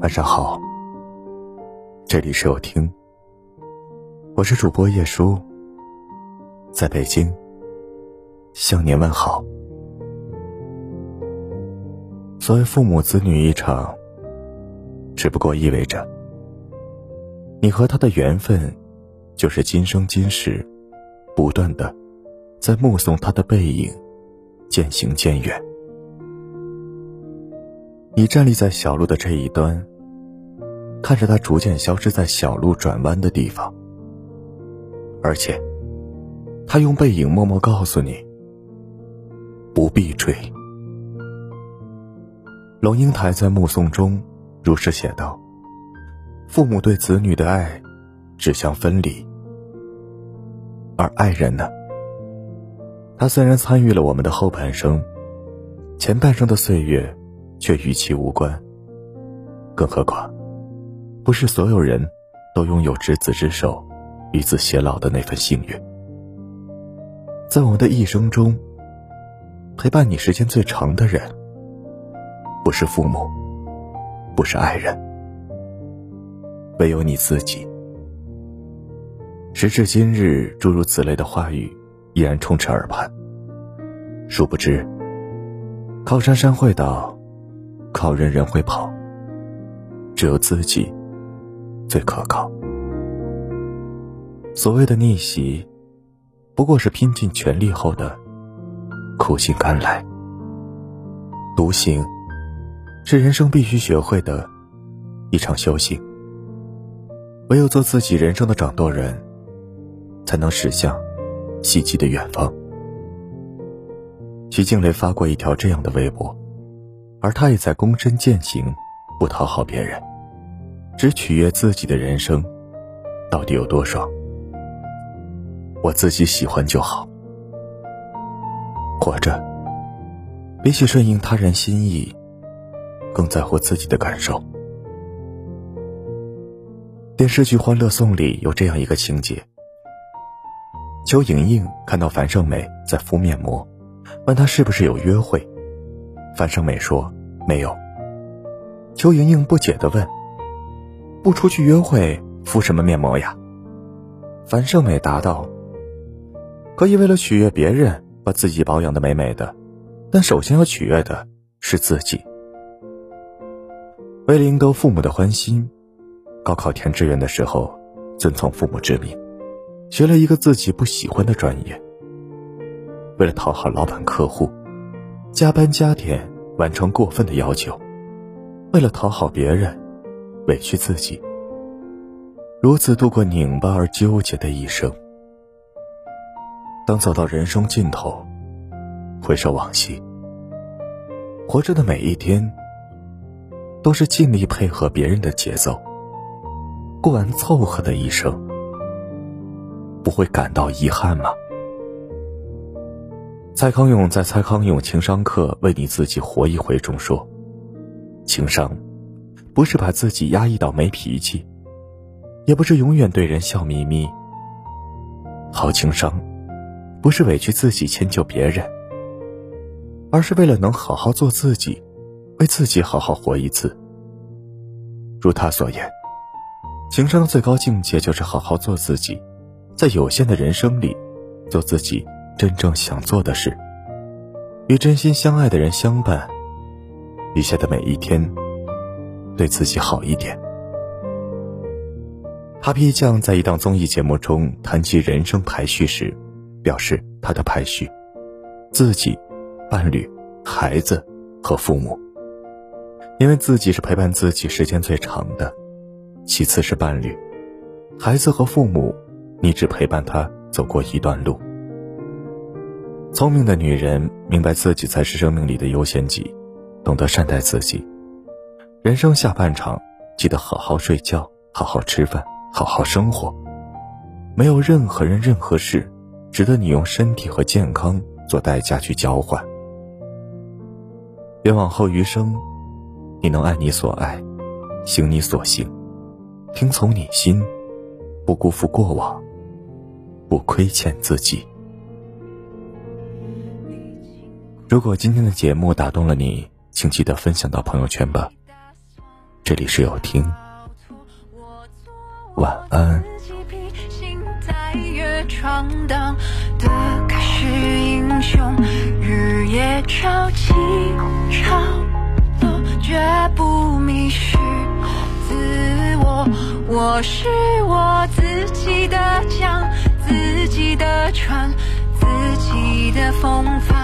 晚上好，这里是有听，我是主播叶舒，在北京向您问好。所谓父母子女一场，只不过意味着你和他的缘分，就是今生今世，不断的在目送他的背影渐行渐远。你站立在小路的这一端。看着他逐渐消失在小路转弯的地方，而且，他用背影默默告诉你：不必追。龙应台在《目送》中如是写道：“父母对子女的爱，指向分离；而爱人呢？他虽然参与了我们的后半生，前半生的岁月，却与其无关。更何况……”不是所有人都拥有执子之手，与子偕老的那份幸运。在我们的一生中，陪伴你时间最长的人，不是父母，不是爱人，唯有你自己。时至今日，诸如此类的话语依然充斥耳畔。殊不知，靠山山会倒，靠人人会跑，只有自己。最可靠。所谓的逆袭，不过是拼尽全力后的苦尽甘来。独行，是人生必须学会的一场修行。唯有做自己人生的掌舵人，才能驶向希冀的远方。徐静蕾发过一条这样的微博，而他也在躬身践行，不讨好别人。只取悦自己的人生，到底有多爽？我自己喜欢就好。活着，比起顺应他人心意，更在乎自己的感受。电视剧《欢乐颂》里有这样一个情节：邱莹莹看到樊胜美在敷面膜，问她是不是有约会。樊胜美说没有。邱莹莹不解的问。不出去约会，敷什么面膜呀？樊胜美答道：“可以为了取悦别人，把自己保养的美美的，但首先要取悦的是自己。”为了赢得父母的欢心，高考填志愿的时候，遵从父母之命，学了一个自己不喜欢的专业。为了讨好老板客户，加班加点完成过分的要求。为了讨好别人。委屈自己，如此度过拧巴而纠结的一生。当走到人生尽头，回首往昔，活着的每一天，都是尽力配合别人的节奏，过完凑合的一生，不会感到遗憾吗？蔡康永在《蔡康永情商课：为你自己活一回》中说：“情商。”不是把自己压抑到没脾气，也不是永远对人笑眯眯。好情商，不是委屈自己迁就别人，而是为了能好好做自己，为自己好好活一次。如他所言，情商的最高境界就是好好做自己，在有限的人生里，做自己真正想做的事，与真心相爱的人相伴，余下的每一天。对自己好一点。Papi 酱在一档综艺节目中谈及人生排序时，表示他的排序：自己、伴侣、孩子和父母。因为自己是陪伴自己时间最长的，其次是伴侣，孩子和父母，你只陪伴他走过一段路。聪明的女人明白自己才是生命里的优先级，懂得善待自己。人生下半场，记得好好睡觉，好好吃饭，好好生活。没有任何人、任何事，值得你用身体和健康做代价去交换。愿往后余生，你能爱你所爱，行你所行，听从你心，不辜负过往，不亏欠自己。如果今天的节目打动了你，请记得分享到朋友圈吧。这里是有听，晚安。我是我自己的江，自己的船，自己的风帆，